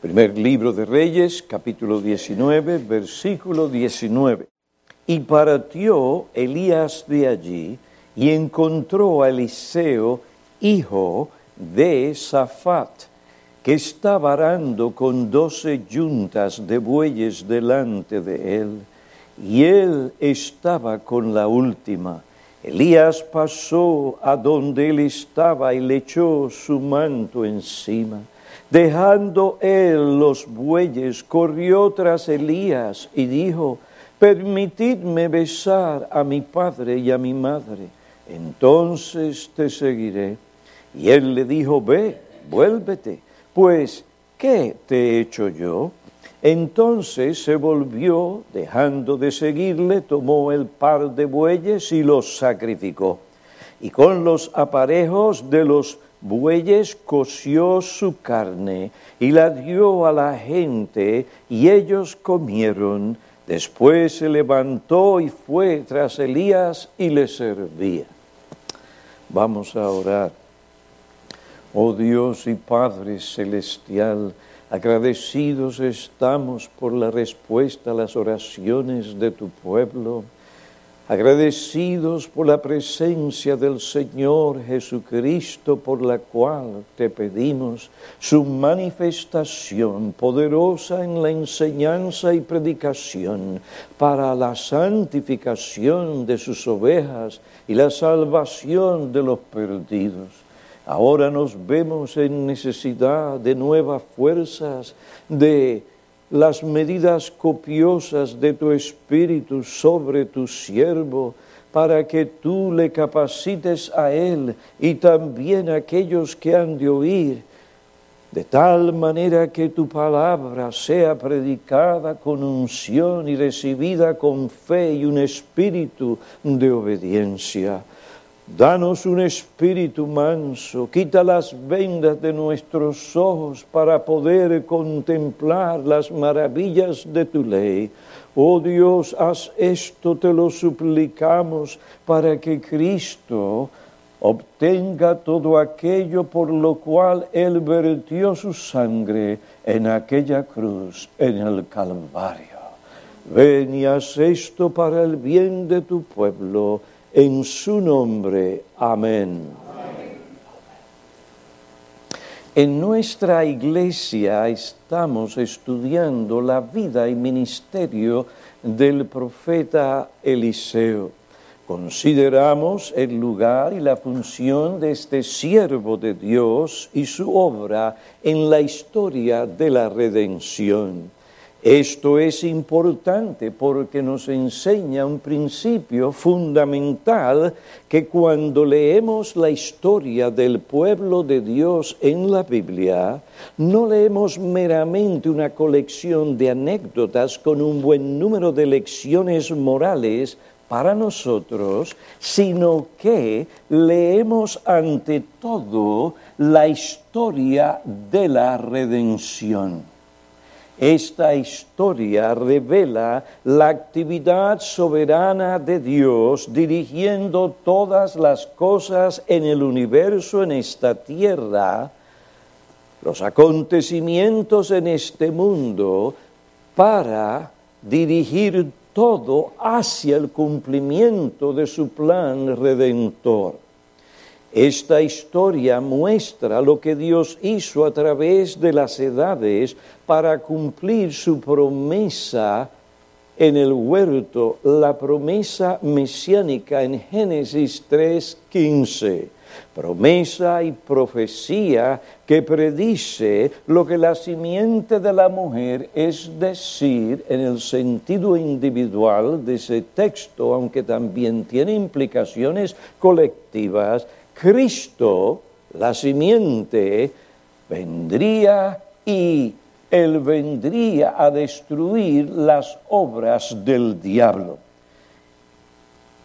Primer libro de Reyes, capítulo 19, versículo 19. Y partió Elías de allí y encontró a Eliseo, hijo de Safat, que estaba arando con doce yuntas de bueyes delante de él, y él estaba con la última. Elías pasó a donde él estaba y le echó su manto encima. Dejando él los bueyes, corrió tras Elías y dijo, permitidme besar a mi padre y a mi madre, entonces te seguiré. Y él le dijo, ve, vuélvete, pues, ¿qué te he hecho yo? Entonces se volvió, dejando de seguirle, tomó el par de bueyes y los sacrificó. Y con los aparejos de los bueyes coció su carne y la dio a la gente y ellos comieron. Después se levantó y fue tras Elías y le servía. Vamos a orar. Oh Dios y Padre Celestial, agradecidos estamos por la respuesta a las oraciones de tu pueblo agradecidos por la presencia del Señor Jesucristo, por la cual te pedimos su manifestación poderosa en la enseñanza y predicación para la santificación de sus ovejas y la salvación de los perdidos. Ahora nos vemos en necesidad de nuevas fuerzas, de las medidas copiosas de tu Espíritu sobre tu siervo, para que tú le capacites a él y también a aquellos que han de oír, de tal manera que tu palabra sea predicada con unción y recibida con fe y un espíritu de obediencia. Danos un espíritu manso, quita las vendas de nuestros ojos para poder contemplar las maravillas de tu ley. Oh Dios, haz esto, te lo suplicamos, para que Cristo obtenga todo aquello por lo cual Él vertió su sangre en aquella cruz, en el Calvario. Ven y haz esto para el bien de tu pueblo en su nombre. Amén. En nuestra iglesia estamos estudiando la vida y ministerio del profeta Eliseo. Consideramos el lugar y la función de este siervo de Dios y su obra en la historia de la redención. Esto es importante porque nos enseña un principio fundamental que cuando leemos la historia del pueblo de Dios en la Biblia, no leemos meramente una colección de anécdotas con un buen número de lecciones morales para nosotros, sino que leemos ante todo la historia de la redención. Esta historia revela la actividad soberana de Dios dirigiendo todas las cosas en el universo, en esta tierra, los acontecimientos en este mundo, para dirigir todo hacia el cumplimiento de su plan redentor. Esta historia muestra lo que Dios hizo a través de las edades para cumplir su promesa en el huerto, la promesa mesiánica en Génesis 3:15. Promesa y profecía que predice lo que la simiente de la mujer, es decir, en el sentido individual de ese texto, aunque también tiene implicaciones colectivas, Cristo, la simiente, vendría y él vendría a destruir las obras del diablo.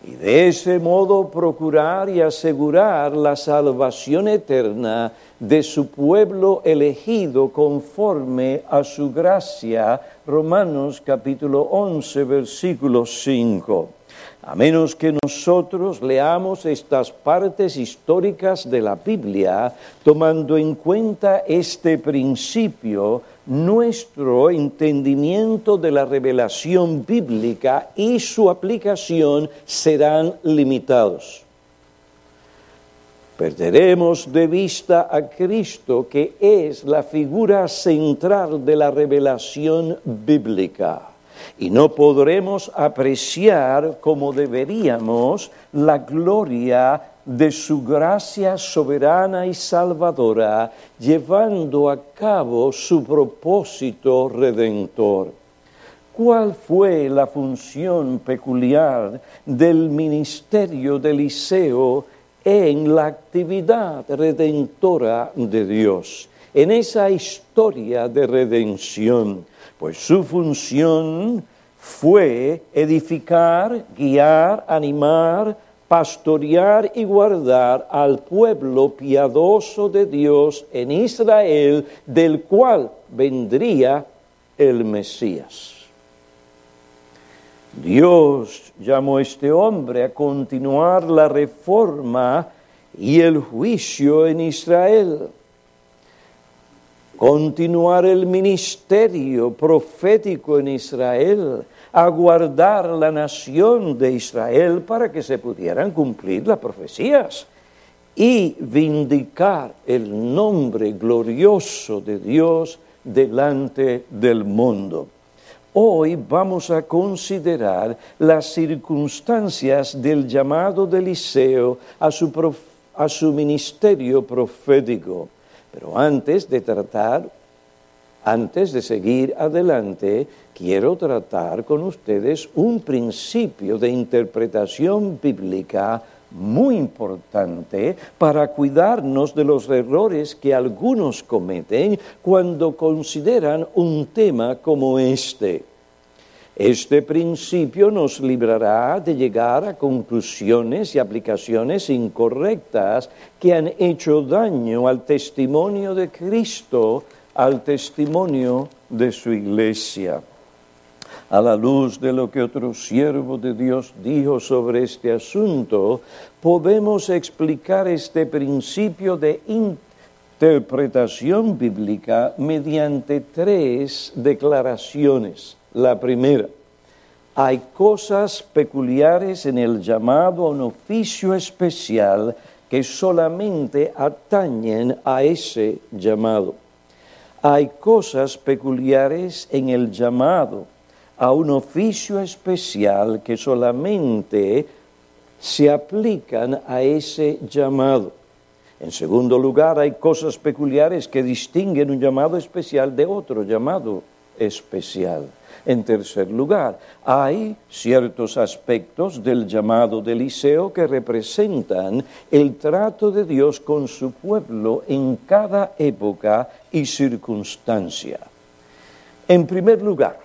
Y de ese modo procurar y asegurar la salvación eterna de su pueblo elegido conforme a su gracia. Romanos capítulo 11, versículo 5 a menos que nosotros leamos estas partes históricas de la Biblia, tomando en cuenta este principio nuestro entendimiento de la revelación bíblica y su aplicación serán limitados. Perderemos de vista a Cristo, que es la figura central de la revelación bíblica, y no podremos apreciar como deberíamos la gloria de su gracia soberana y salvadora, llevando a cabo su propósito redentor. ¿Cuál fue la función peculiar del ministerio de Eliseo en la actividad redentora de Dios? En esa historia de redención, pues su función fue edificar, guiar, animar, pastorear y guardar al pueblo piadoso de Dios en Israel, del cual vendría el Mesías. Dios llamó a este hombre a continuar la reforma y el juicio en Israel, continuar el ministerio profético en Israel, a guardar la nación de Israel para que se pudieran cumplir las profecías y vindicar el nombre glorioso de Dios delante del mundo. Hoy vamos a considerar las circunstancias del llamado de Eliseo a su, a su ministerio profético. Pero antes de tratar antes de seguir adelante, quiero tratar con ustedes un principio de interpretación bíblica muy importante para cuidarnos de los errores que algunos cometen cuando consideran un tema como este. Este principio nos librará de llegar a conclusiones y aplicaciones incorrectas que han hecho daño al testimonio de Cristo al testimonio de su iglesia. A la luz de lo que otro siervo de Dios dijo sobre este asunto, podemos explicar este principio de interpretación bíblica mediante tres declaraciones. La primera, hay cosas peculiares en el llamado a un oficio especial que solamente atañen a ese llamado hay cosas peculiares en el llamado a un oficio especial que solamente se aplican a ese llamado. En segundo lugar, hay cosas peculiares que distinguen un llamado especial de otro llamado especial. En tercer lugar, hay ciertos aspectos del llamado de Eliseo que representan el trato de Dios con su pueblo en cada época y circunstancia. En primer lugar,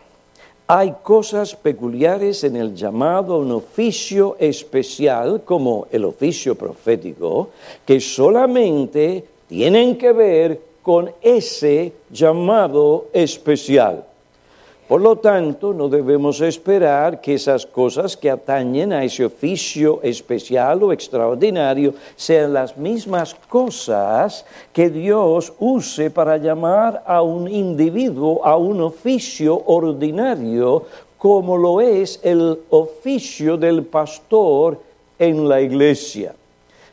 hay cosas peculiares en el llamado a un oficio especial como el oficio profético que solamente tienen que ver con ese llamado especial. Por lo tanto, no debemos esperar que esas cosas que atañen a ese oficio especial o extraordinario sean las mismas cosas que Dios use para llamar a un individuo a un oficio ordinario como lo es el oficio del pastor en la iglesia.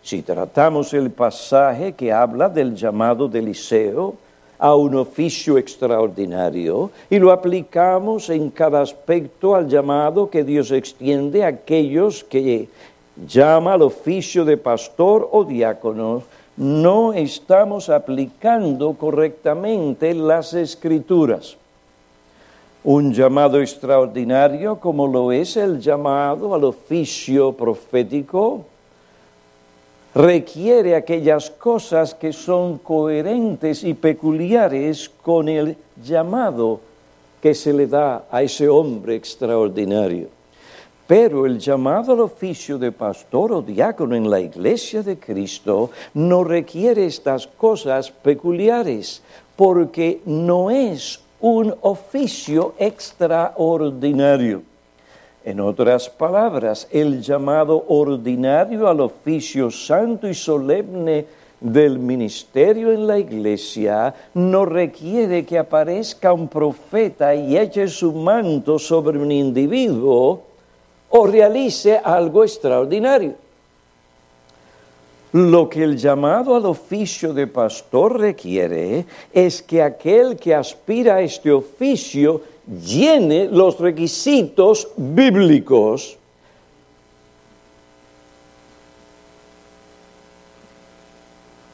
Si tratamos el pasaje que habla del llamado de Eliseo, a un oficio extraordinario y lo aplicamos en cada aspecto al llamado que Dios extiende a aquellos que llama al oficio de pastor o diácono, no estamos aplicando correctamente las escrituras. Un llamado extraordinario como lo es el llamado al oficio profético, requiere aquellas cosas que son coherentes y peculiares con el llamado que se le da a ese hombre extraordinario. Pero el llamado al oficio de pastor o diácono en la iglesia de Cristo no requiere estas cosas peculiares, porque no es un oficio extraordinario. En otras palabras, el llamado ordinario al oficio santo y solemne del ministerio en la iglesia no requiere que aparezca un profeta y eche su manto sobre un individuo o realice algo extraordinario. Lo que el llamado al oficio de pastor requiere es que aquel que aspira a este oficio llene los requisitos bíblicos.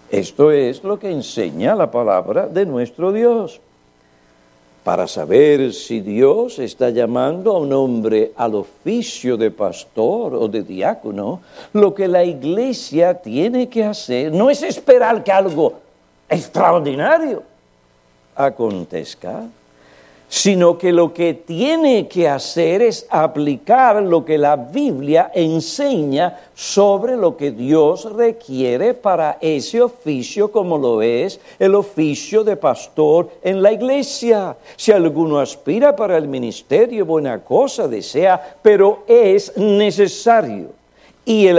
Esto es lo que enseña la palabra de nuestro Dios para saber si Dios está llamando a un hombre al oficio de pastor o de diácono, lo que la iglesia tiene que hacer no es esperar que algo extraordinario acontezca, sino que lo que tiene que hacer es aplicar lo que la Biblia enseña sobre lo que Dios requiere para ese oficio como lo es el oficio de pastor en la iglesia. Si alguno aspira para el ministerio, buena cosa desea, pero es necesario. Y,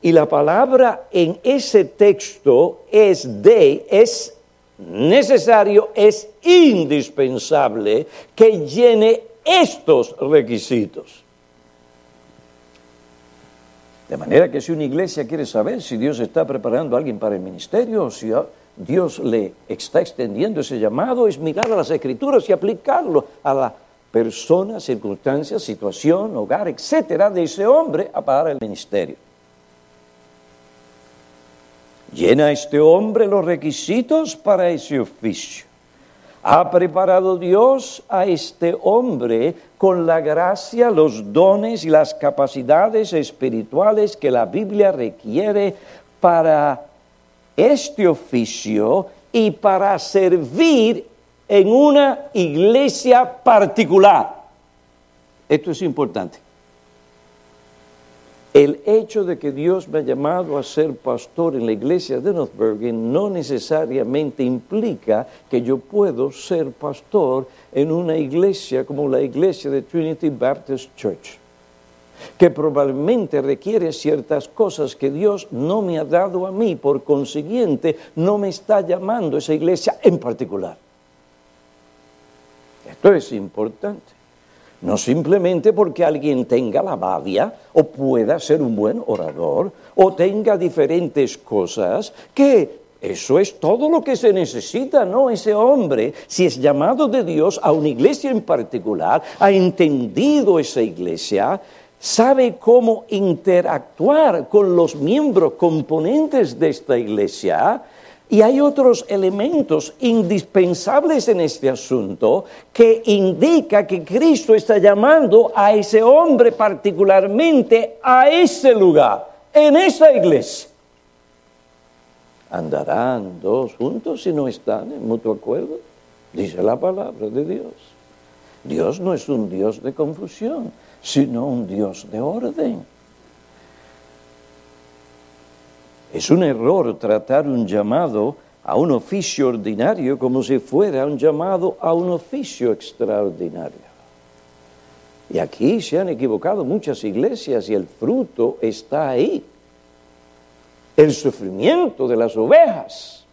y la palabra en ese texto es de, es necesario, es indispensable que llene estos requisitos. De manera que si una iglesia quiere saber si Dios está preparando a alguien para el ministerio o si Dios le está extendiendo ese llamado, es mirar a las escrituras y aplicarlo a la persona, circunstancia, situación, hogar, etcétera, de ese hombre para el ministerio. ¿Llena este hombre los requisitos para ese oficio? ¿Ha preparado Dios a este hombre con la gracia, los dones y las capacidades espirituales que la Biblia requiere para este oficio y para servir en una iglesia particular? Esto es importante. El hecho de que Dios me ha llamado a ser pastor en la iglesia de Northbergen no necesariamente implica que yo puedo ser pastor en una iglesia como la iglesia de Trinity Baptist Church, que probablemente requiere ciertas cosas que Dios no me ha dado a mí, por consiguiente no me está llamando esa iglesia en particular. Esto es importante. No simplemente porque alguien tenga la babia o pueda ser un buen orador o tenga diferentes cosas, que eso es todo lo que se necesita, ¿no? Ese hombre, si es llamado de Dios a una iglesia en particular, ha entendido esa iglesia, sabe cómo interactuar con los miembros componentes de esta iglesia, y hay otros elementos indispensables en este asunto que indica que Cristo está llamando a ese hombre particularmente a ese lugar, en esa iglesia. ¿Andarán dos juntos si no están en mutuo acuerdo? Dice la palabra de Dios. Dios no es un Dios de confusión, sino un Dios de orden. Es un error tratar un llamado a un oficio ordinario como si fuera un llamado a un oficio extraordinario. Y aquí se han equivocado muchas iglesias y el fruto está ahí. El sufrimiento de las ovejas.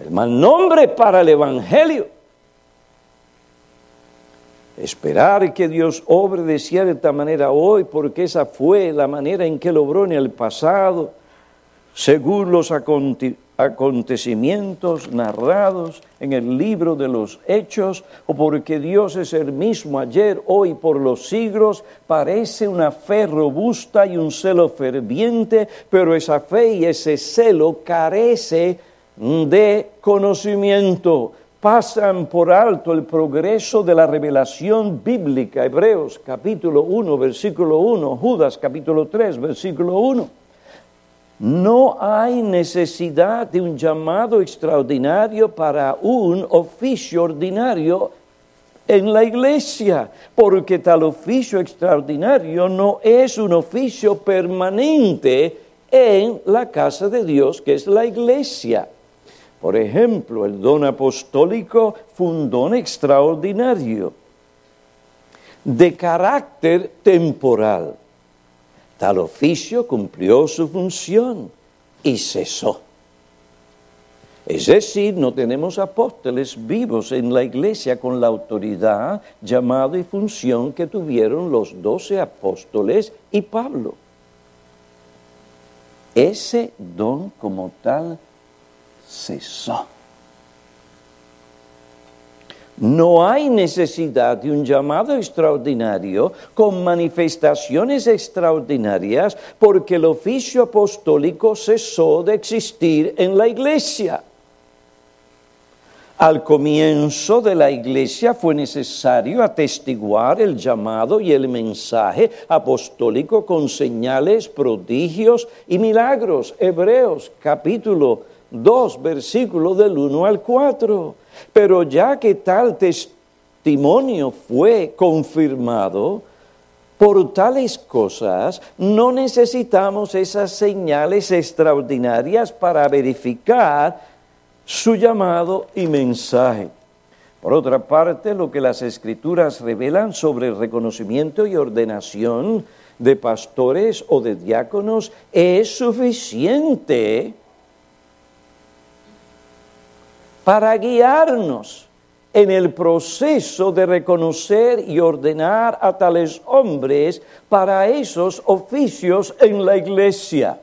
El mal nombre para el Evangelio. Esperar que Dios obre de cierta manera hoy porque esa fue la manera en que lo obró en el pasado según los acontecimientos narrados en el libro de los hechos, o porque Dios es el mismo ayer, hoy, por los siglos, parece una fe robusta y un celo ferviente, pero esa fe y ese celo carece de conocimiento. Pasan por alto el progreso de la revelación bíblica. Hebreos capítulo 1, versículo 1, Judas capítulo 3, versículo 1. No hay necesidad de un llamado extraordinario para un oficio ordinario en la iglesia, porque tal oficio extraordinario no es un oficio permanente en la casa de Dios, que es la iglesia. Por ejemplo, el don apostólico fue un don extraordinario, de carácter temporal. Tal oficio cumplió su función, y cesó. Es decir, no tenemos apóstoles vivos en la iglesia con la autoridad, llamado y función que tuvieron los doce apóstoles y Pablo. Ese don como tal cesó. No hay necesidad de un llamado extraordinario con manifestaciones extraordinarias porque el oficio apostólico cesó de existir en la iglesia. Al comienzo de la iglesia fue necesario atestiguar el llamado y el mensaje apostólico con señales, prodigios y milagros. Hebreos capítulo 2, versículo del 1 al 4. Pero ya que tal testimonio fue confirmado, por tales cosas no necesitamos esas señales extraordinarias para verificar su llamado y mensaje. Por otra parte, lo que las escrituras revelan sobre el reconocimiento y ordenación de pastores o de diáconos es suficiente para guiarnos en el proceso de reconocer y ordenar a tales hombres para esos oficios en la iglesia.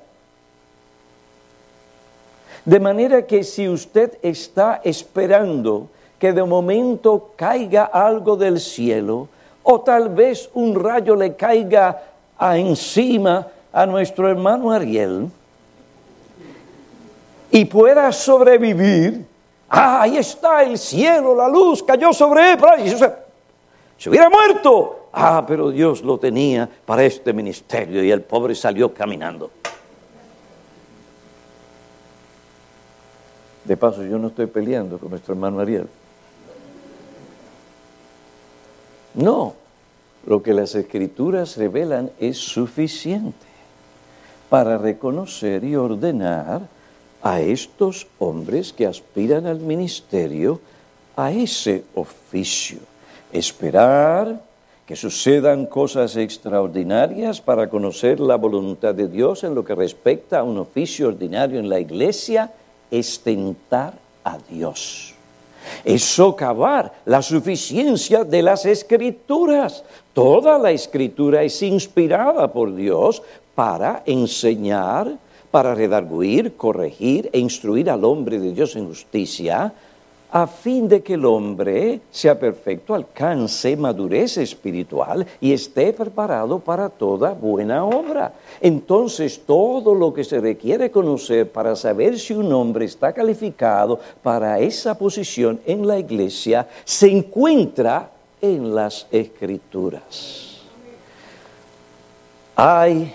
De manera que si usted está esperando que de momento caiga algo del cielo, o tal vez un rayo le caiga encima a nuestro hermano Ariel, y pueda sobrevivir, Ah, ahí está el cielo, la luz cayó sobre él. Se hubiera muerto. Ah, pero Dios lo tenía para este ministerio y el pobre salió caminando. De paso, yo no estoy peleando con nuestro hermano Ariel. No, lo que las escrituras revelan es suficiente para reconocer y ordenar a estos hombres que aspiran al ministerio, a ese oficio. Esperar que sucedan cosas extraordinarias para conocer la voluntad de Dios en lo que respecta a un oficio ordinario en la iglesia es tentar a Dios. Es socavar la suficiencia de las escrituras. Toda la escritura es inspirada por Dios para enseñar, para redarguir, corregir e instruir al hombre de Dios en justicia, a fin de que el hombre sea perfecto, alcance madurez espiritual y esté preparado para toda buena obra. Entonces, todo lo que se requiere conocer para saber si un hombre está calificado para esa posición en la iglesia se encuentra en las escrituras. Hay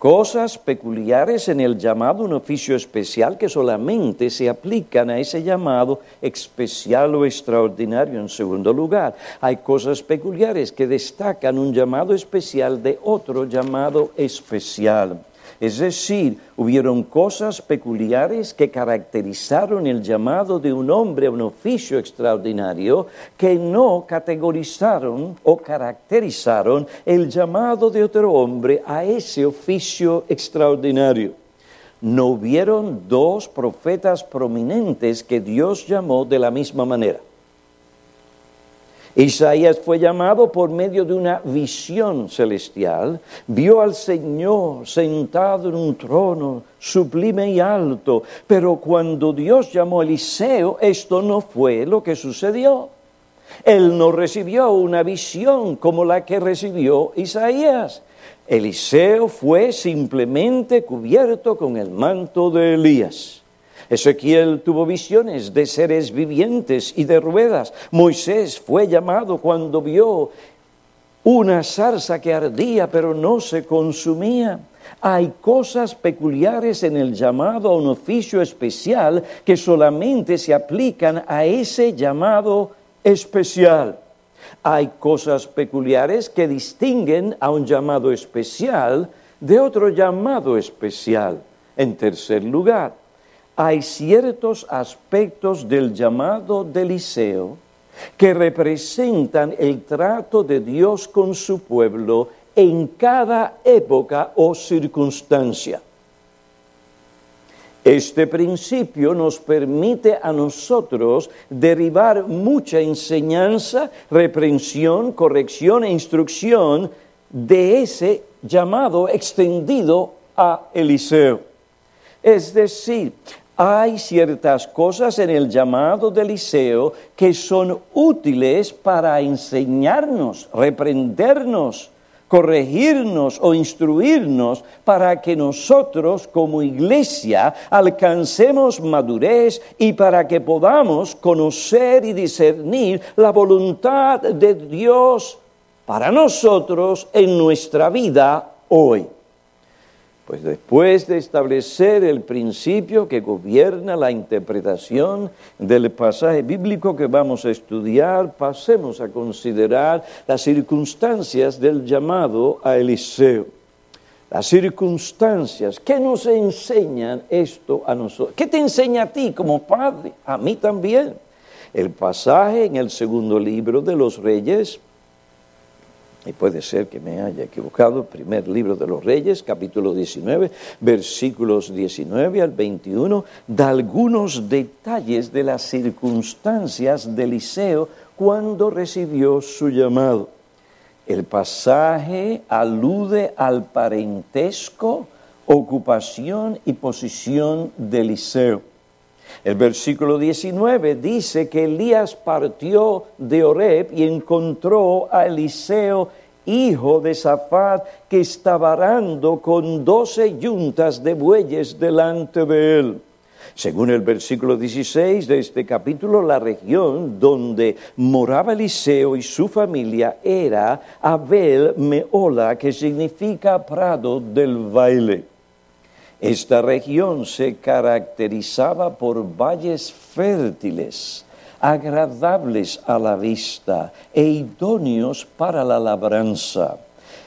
cosas peculiares en el llamado un oficio especial que solamente se aplican a ese llamado especial o extraordinario en segundo lugar. Hay cosas peculiares que destacan un llamado especial de otro llamado especial. Es decir, hubieron cosas peculiares que caracterizaron el llamado de un hombre a un oficio extraordinario que no categorizaron o caracterizaron el llamado de otro hombre a ese oficio extraordinario. No hubieron dos profetas prominentes que Dios llamó de la misma manera. Isaías fue llamado por medio de una visión celestial, vio al Señor sentado en un trono sublime y alto, pero cuando Dios llamó a Eliseo, esto no fue lo que sucedió. Él no recibió una visión como la que recibió Isaías. Eliseo fue simplemente cubierto con el manto de Elías. Ezequiel tuvo visiones de seres vivientes y de ruedas. Moisés fue llamado cuando vio una zarza que ardía pero no se consumía. Hay cosas peculiares en el llamado a un oficio especial que solamente se aplican a ese llamado especial. Hay cosas peculiares que distinguen a un llamado especial de otro llamado especial. En tercer lugar, hay ciertos aspectos del llamado de Eliseo que representan el trato de Dios con su pueblo en cada época o circunstancia. Este principio nos permite a nosotros derivar mucha enseñanza, reprensión, corrección e instrucción de ese llamado extendido a Eliseo. Es decir, hay ciertas cosas en el llamado de Eliseo que son útiles para enseñarnos, reprendernos, corregirnos o instruirnos para que nosotros como iglesia alcancemos madurez y para que podamos conocer y discernir la voluntad de Dios para nosotros en nuestra vida hoy. Pues después de establecer el principio que gobierna la interpretación del pasaje bíblico que vamos a estudiar, pasemos a considerar las circunstancias del llamado a Eliseo. Las circunstancias, ¿qué nos enseñan esto a nosotros? ¿Qué te enseña a ti como padre? A mí también. El pasaje en el segundo libro de los reyes, y puede ser que me haya equivocado, primer libro de los Reyes, capítulo 19, versículos 19 al 21, da algunos detalles de las circunstancias de Eliseo cuando recibió su llamado. El pasaje alude al parentesco, ocupación y posición de Eliseo. El versículo 19 dice que Elías partió de Oreb y encontró a Eliseo, hijo de Zafat, que estaba arando con doce yuntas de bueyes delante de él. Según el versículo 16 de este capítulo, la región donde moraba Eliseo y su familia era Abel Meola, que significa prado del baile. Esta región se caracterizaba por valles fértiles, agradables a la vista e idóneos para la labranza.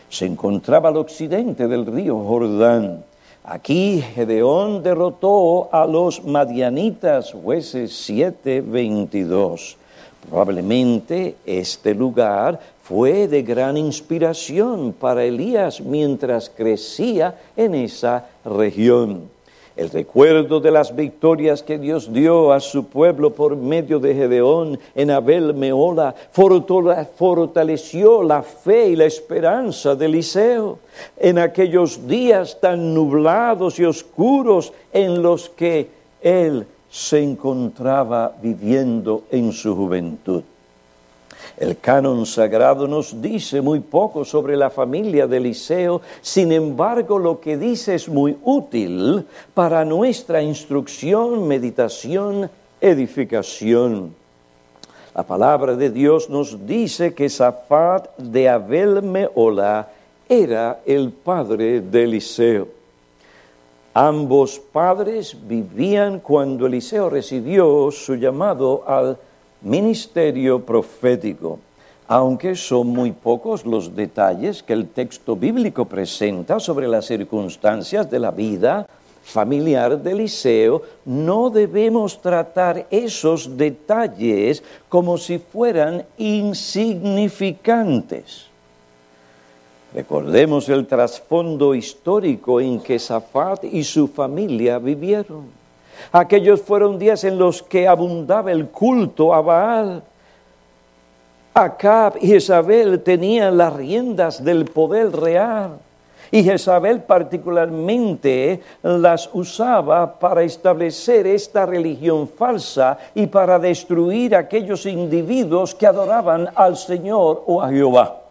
Se encontraba al occidente del río Jordán. Aquí Gedeón derrotó a los madianitas, jueces 7:22. Probablemente este lugar fue de gran inspiración para Elías mientras crecía en esa región. El recuerdo de las victorias que Dios dio a su pueblo por medio de Gedeón en Abel Meola fortaleció la fe y la esperanza de Eliseo en aquellos días tan nublados y oscuros en los que él se encontraba viviendo en su juventud. El canon sagrado nos dice muy poco sobre la familia de Eliseo, sin embargo lo que dice es muy útil para nuestra instrucción, meditación, edificación. La palabra de Dios nos dice que Zafat de Abel Meola era el padre de Eliseo. Ambos padres vivían cuando Eliseo recibió su llamado al ministerio profético, aunque son muy pocos los detalles que el texto bíblico presenta sobre las circunstancias de la vida familiar de Eliseo, no debemos tratar esos detalles como si fueran insignificantes. Recordemos el trasfondo histórico en que Zafat y su familia vivieron. Aquellos fueron días en los que abundaba el culto a Baal. Acab y Jezabel tenían las riendas del poder real. Y Jezabel particularmente las usaba para establecer esta religión falsa y para destruir a aquellos individuos que adoraban al Señor o a Jehová.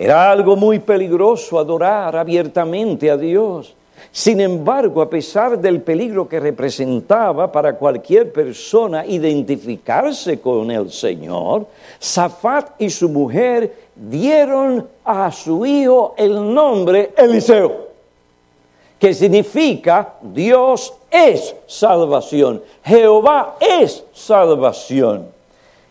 Era algo muy peligroso adorar abiertamente a Dios. Sin embargo, a pesar del peligro que representaba para cualquier persona identificarse con el Señor, Zafat y su mujer dieron a su hijo el nombre Eliseo, que significa Dios es salvación, Jehová es salvación.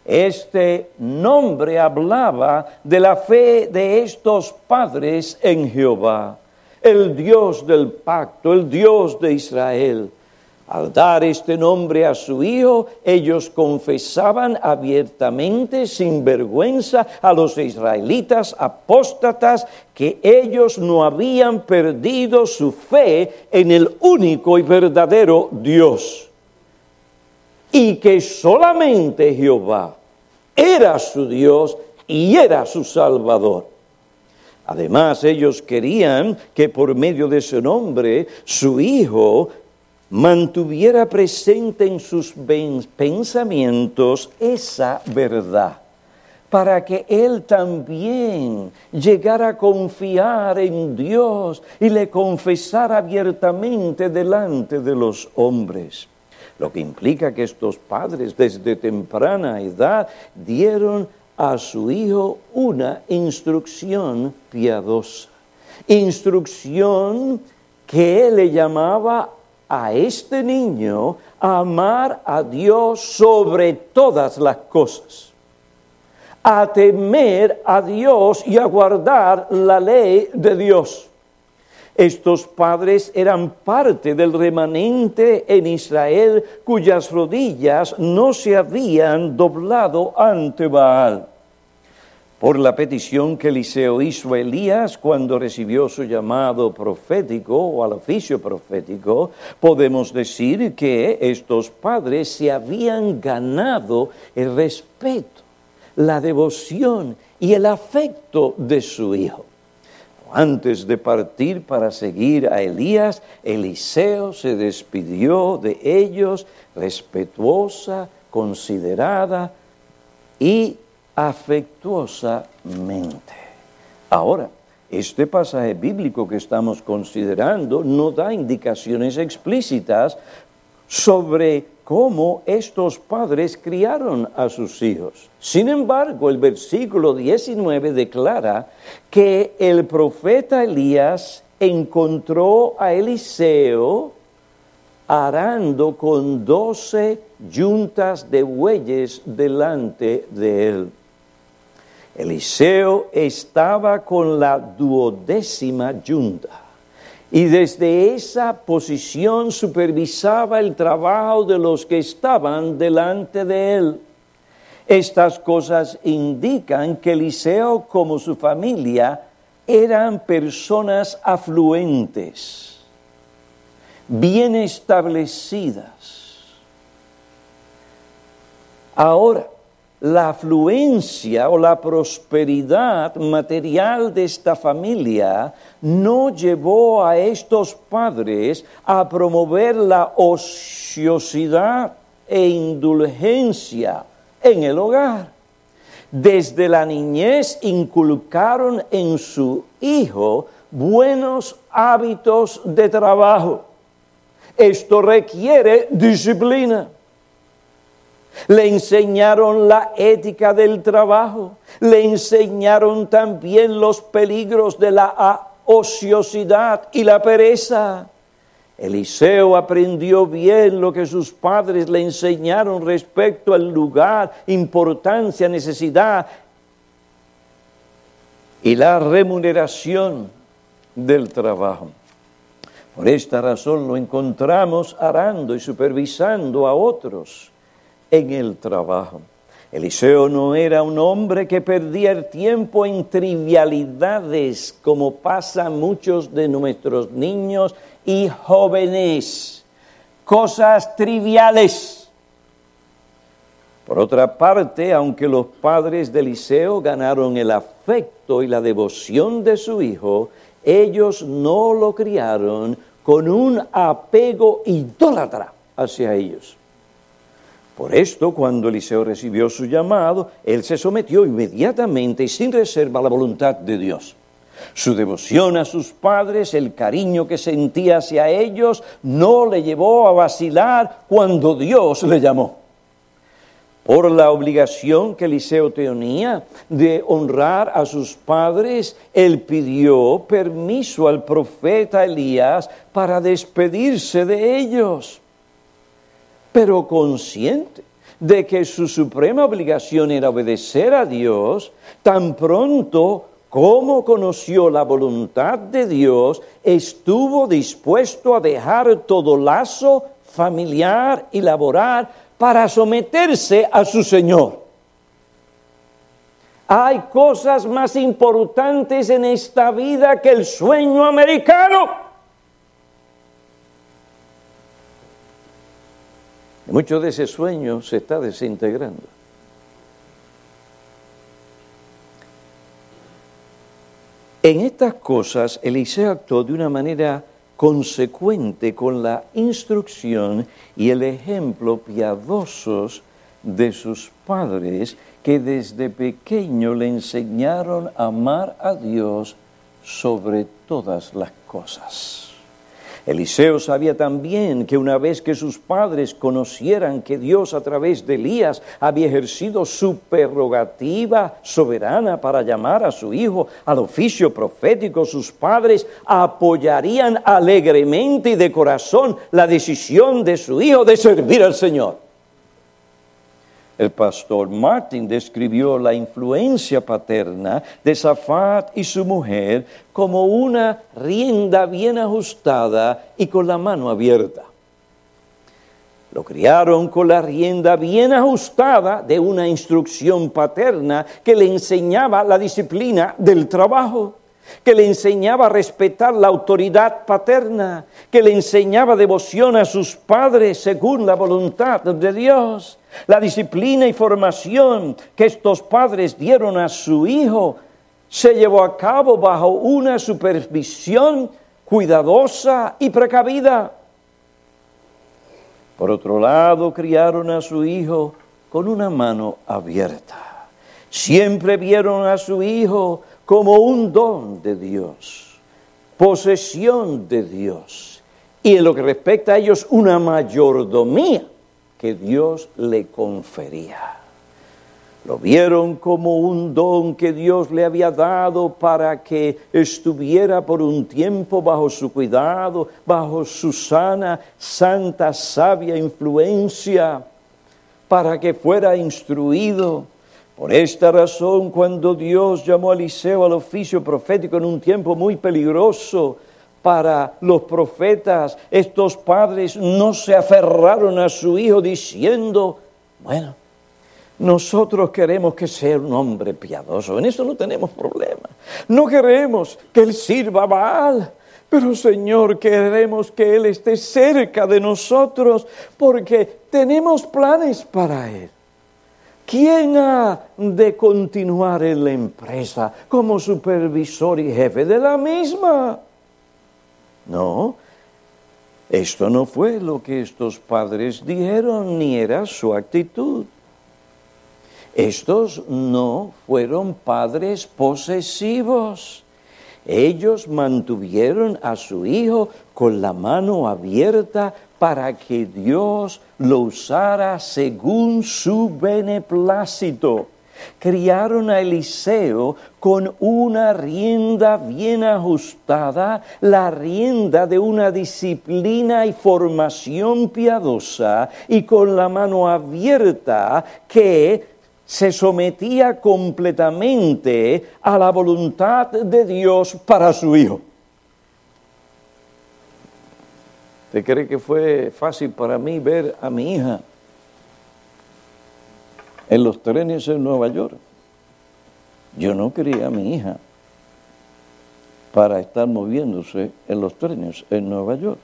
Este nombre hablaba de la fe de estos padres en Jehová el Dios del pacto, el Dios de Israel. Al dar este nombre a su hijo, ellos confesaban abiertamente, sin vergüenza, a los israelitas apóstatas que ellos no habían perdido su fe en el único y verdadero Dios. Y que solamente Jehová era su Dios y era su Salvador. Además, ellos querían que por medio de su nombre su Hijo mantuviera presente en sus pensamientos esa verdad, para que él también llegara a confiar en Dios y le confesara abiertamente delante de los hombres. Lo que implica que estos padres desde temprana edad dieron a su hijo una instrucción piadosa, instrucción que le llamaba a este niño a amar a Dios sobre todas las cosas, a temer a Dios y a guardar la ley de Dios. Estos padres eran parte del remanente en Israel cuyas rodillas no se habían doblado ante Baal por la petición que Eliseo hizo a Elías cuando recibió su llamado profético o al oficio profético, podemos decir que estos padres se habían ganado el respeto, la devoción y el afecto de su hijo. Antes de partir para seguir a Elías, Eliseo se despidió de ellos respetuosa, considerada y afectuosamente. Ahora, este pasaje bíblico que estamos considerando no da indicaciones explícitas sobre cómo estos padres criaron a sus hijos. Sin embargo, el versículo 19 declara que el profeta Elías encontró a Eliseo arando con doce yuntas de bueyes delante de él. Eliseo estaba con la duodécima yunta y desde esa posición supervisaba el trabajo de los que estaban delante de él. Estas cosas indican que Eliseo como su familia eran personas afluentes, bien establecidas. Ahora, la afluencia o la prosperidad material de esta familia no llevó a estos padres a promover la ociosidad e indulgencia en el hogar. Desde la niñez inculcaron en su hijo buenos hábitos de trabajo. Esto requiere disciplina le enseñaron la ética del trabajo, le enseñaron también los peligros de la ociosidad y la pereza. Eliseo aprendió bien lo que sus padres le enseñaron respecto al lugar, importancia, necesidad y la remuneración del trabajo. Por esta razón lo encontramos arando y supervisando a otros en el trabajo. Eliseo no era un hombre que perdía el tiempo en trivialidades como pasa muchos de nuestros niños y jóvenes, cosas triviales. Por otra parte, aunque los padres de Eliseo ganaron el afecto y la devoción de su hijo, ellos no lo criaron con un apego idólatra hacia ellos. Por esto, cuando Eliseo recibió su llamado, él se sometió inmediatamente y sin reserva a la voluntad de Dios. Su devoción a sus padres, el cariño que sentía hacia ellos, no le llevó a vacilar cuando Dios le llamó. Por la obligación que Eliseo tenía de honrar a sus padres, él pidió permiso al profeta Elías para despedirse de ellos pero consciente de que su suprema obligación era obedecer a Dios, tan pronto como conoció la voluntad de Dios, estuvo dispuesto a dejar todo lazo familiar y laboral para someterse a su Señor. Hay cosas más importantes en esta vida que el sueño americano. Mucho de ese sueño se está desintegrando. En estas cosas Eliseo actuó de una manera consecuente con la instrucción y el ejemplo piadosos de sus padres que desde pequeño le enseñaron a amar a Dios sobre todas las cosas. Eliseo sabía también que una vez que sus padres conocieran que Dios a través de Elías había ejercido su prerrogativa soberana para llamar a su hijo al oficio profético, sus padres apoyarían alegremente y de corazón la decisión de su hijo de servir al Señor. El pastor Martin describió la influencia paterna de Safat y su mujer como una rienda bien ajustada y con la mano abierta. Lo criaron con la rienda bien ajustada de una instrucción paterna que le enseñaba la disciplina del trabajo que le enseñaba a respetar la autoridad paterna, que le enseñaba devoción a sus padres según la voluntad de Dios. La disciplina y formación que estos padres dieron a su hijo se llevó a cabo bajo una supervisión cuidadosa y precavida. Por otro lado, criaron a su hijo con una mano abierta. Siempre vieron a su hijo como un don de Dios, posesión de Dios, y en lo que respecta a ellos una mayordomía que Dios le confería. Lo vieron como un don que Dios le había dado para que estuviera por un tiempo bajo su cuidado, bajo su sana, santa, sabia influencia, para que fuera instruido por esta razón, cuando Dios llamó a Eliseo al oficio profético en un tiempo muy peligroso para los profetas, estos padres no se aferraron a su hijo diciendo, bueno, nosotros queremos que sea un hombre piadoso, en eso no tenemos problema. No queremos que él sirva mal, pero Señor, queremos que él esté cerca de nosotros porque tenemos planes para él. ¿Quién ha de continuar en la empresa como supervisor y jefe de la misma? No, esto no fue lo que estos padres dijeron, ni era su actitud. Estos no fueron padres posesivos. Ellos mantuvieron a su hijo con la mano abierta para que Dios lo usara según su beneplácito. Criaron a Eliseo con una rienda bien ajustada, la rienda de una disciplina y formación piadosa, y con la mano abierta que se sometía completamente a la voluntad de Dios para su hijo. ¿Usted cree que fue fácil para mí ver a mi hija en los trenes en Nueva York? Yo no quería a mi hija para estar moviéndose en los trenes en Nueva York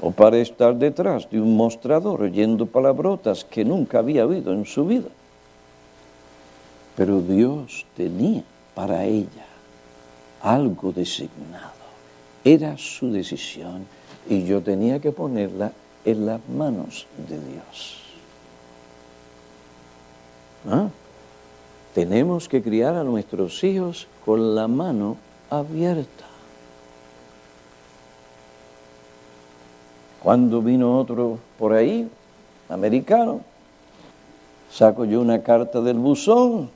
o para estar detrás de un mostrador oyendo palabrotas que nunca había oído en su vida. Pero Dios tenía para ella algo designado. Era su decisión y yo tenía que ponerla en las manos de Dios. ¿Ah? Tenemos que criar a nuestros hijos con la mano abierta. Cuando vino otro por ahí, americano, saco yo una carta del buzón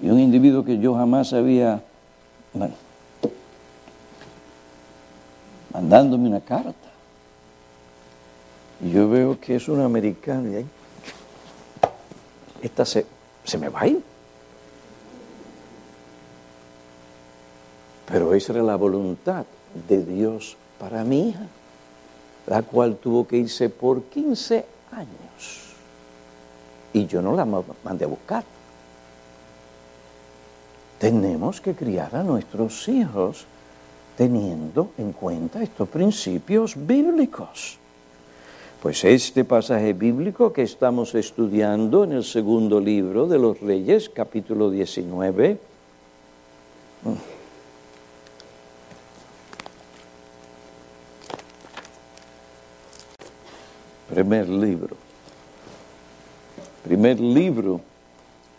y un individuo que yo jamás había, mandándome una carta. Y yo veo que es un americano y ahí, esta se, se me va a ir. Pero esa era la voluntad de Dios para mi hija. la cual tuvo que irse por 15 años. Y yo no la mandé a buscar. Tenemos que criar a nuestros hijos teniendo en cuenta estos principios bíblicos. Pues este pasaje bíblico que estamos estudiando en el segundo libro de los Reyes, capítulo 19, primer libro, primer libro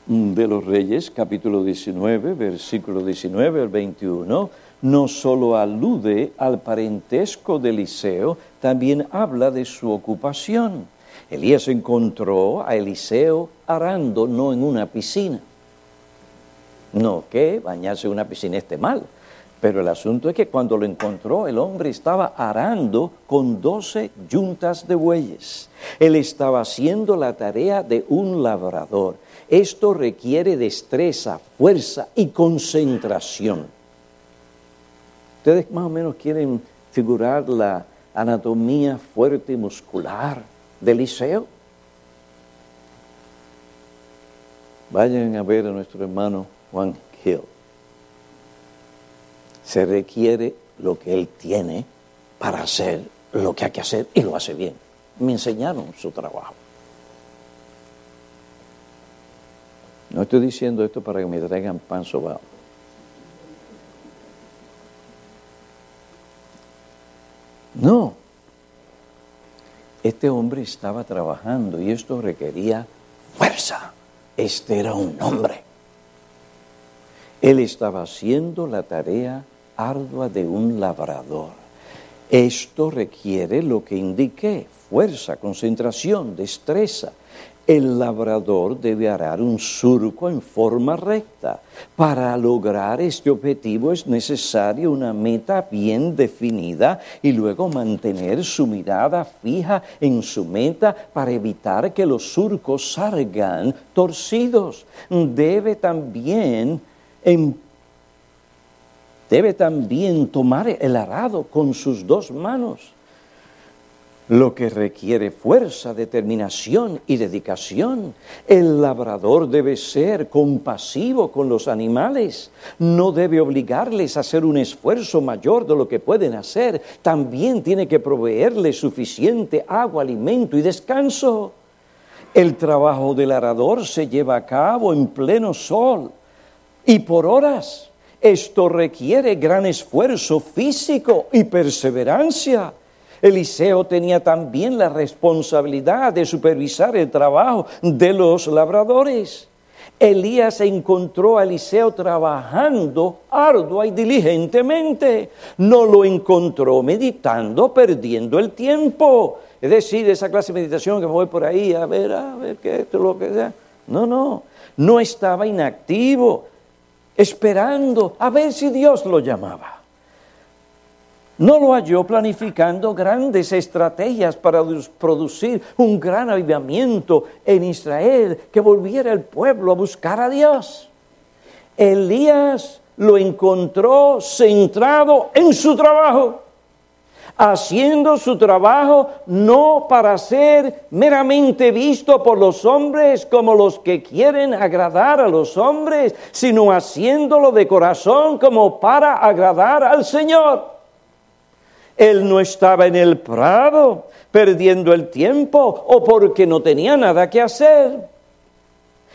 de los Reyes, capítulo 19, versículo 19 al 21, no solo alude al parentesco de Eliseo, también habla de su ocupación. Elías encontró a Eliseo arando, no en una piscina. No que bañarse en una piscina esté mal, pero el asunto es que cuando lo encontró, el hombre estaba arando con doce yuntas de bueyes. Él estaba haciendo la tarea de un labrador. Esto requiere destreza, fuerza y concentración. Ustedes más o menos quieren figurar la anatomía fuerte y muscular de Eliseo. Vayan a ver a nuestro hermano Juan Hill. Se requiere lo que él tiene para hacer lo que hay que hacer y lo hace bien. Me enseñaron su trabajo. No estoy diciendo esto para que me traigan pan sobao. No. Este hombre estaba trabajando y esto requería fuerza. Este era un hombre. Él estaba haciendo la tarea ardua de un labrador. Esto requiere lo que indiqué, fuerza, concentración, destreza. El labrador debe arar un surco en forma recta. Para lograr este objetivo es necesaria una meta bien definida y luego mantener su mirada fija en su meta para evitar que los surcos salgan torcidos. Debe también, debe también tomar el arado con sus dos manos lo que requiere fuerza, determinación y dedicación. El labrador debe ser compasivo con los animales, no debe obligarles a hacer un esfuerzo mayor de lo que pueden hacer, también tiene que proveerles suficiente agua, alimento y descanso. El trabajo del arador se lleva a cabo en pleno sol y por horas. Esto requiere gran esfuerzo físico y perseverancia. Eliseo tenía también la responsabilidad de supervisar el trabajo de los labradores. Elías encontró a Eliseo trabajando ardua y diligentemente. No lo encontró meditando, perdiendo el tiempo. Es decir, esa clase de meditación que voy por ahí a ver, a ver qué esto, lo que sea. No, no, no estaba inactivo, esperando a ver si Dios lo llamaba no lo halló planificando grandes estrategias para producir un gran avivamiento en Israel, que volviera el pueblo a buscar a Dios. Elías lo encontró centrado en su trabajo, haciendo su trabajo no para ser meramente visto por los hombres como los que quieren agradar a los hombres, sino haciéndolo de corazón como para agradar al Señor. Él no estaba en el prado perdiendo el tiempo o porque no tenía nada que hacer.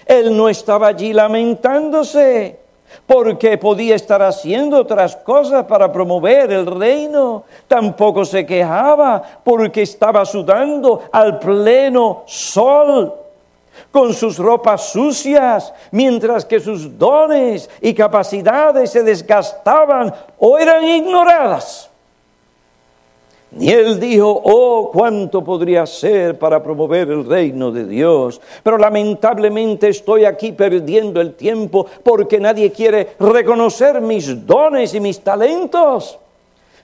Él no estaba allí lamentándose porque podía estar haciendo otras cosas para promover el reino. Tampoco se quejaba porque estaba sudando al pleno sol con sus ropas sucias, mientras que sus dones y capacidades se desgastaban o eran ignoradas. Ni él dijo, oh, cuánto podría hacer para promover el reino de Dios. Pero lamentablemente estoy aquí perdiendo el tiempo porque nadie quiere reconocer mis dones y mis talentos.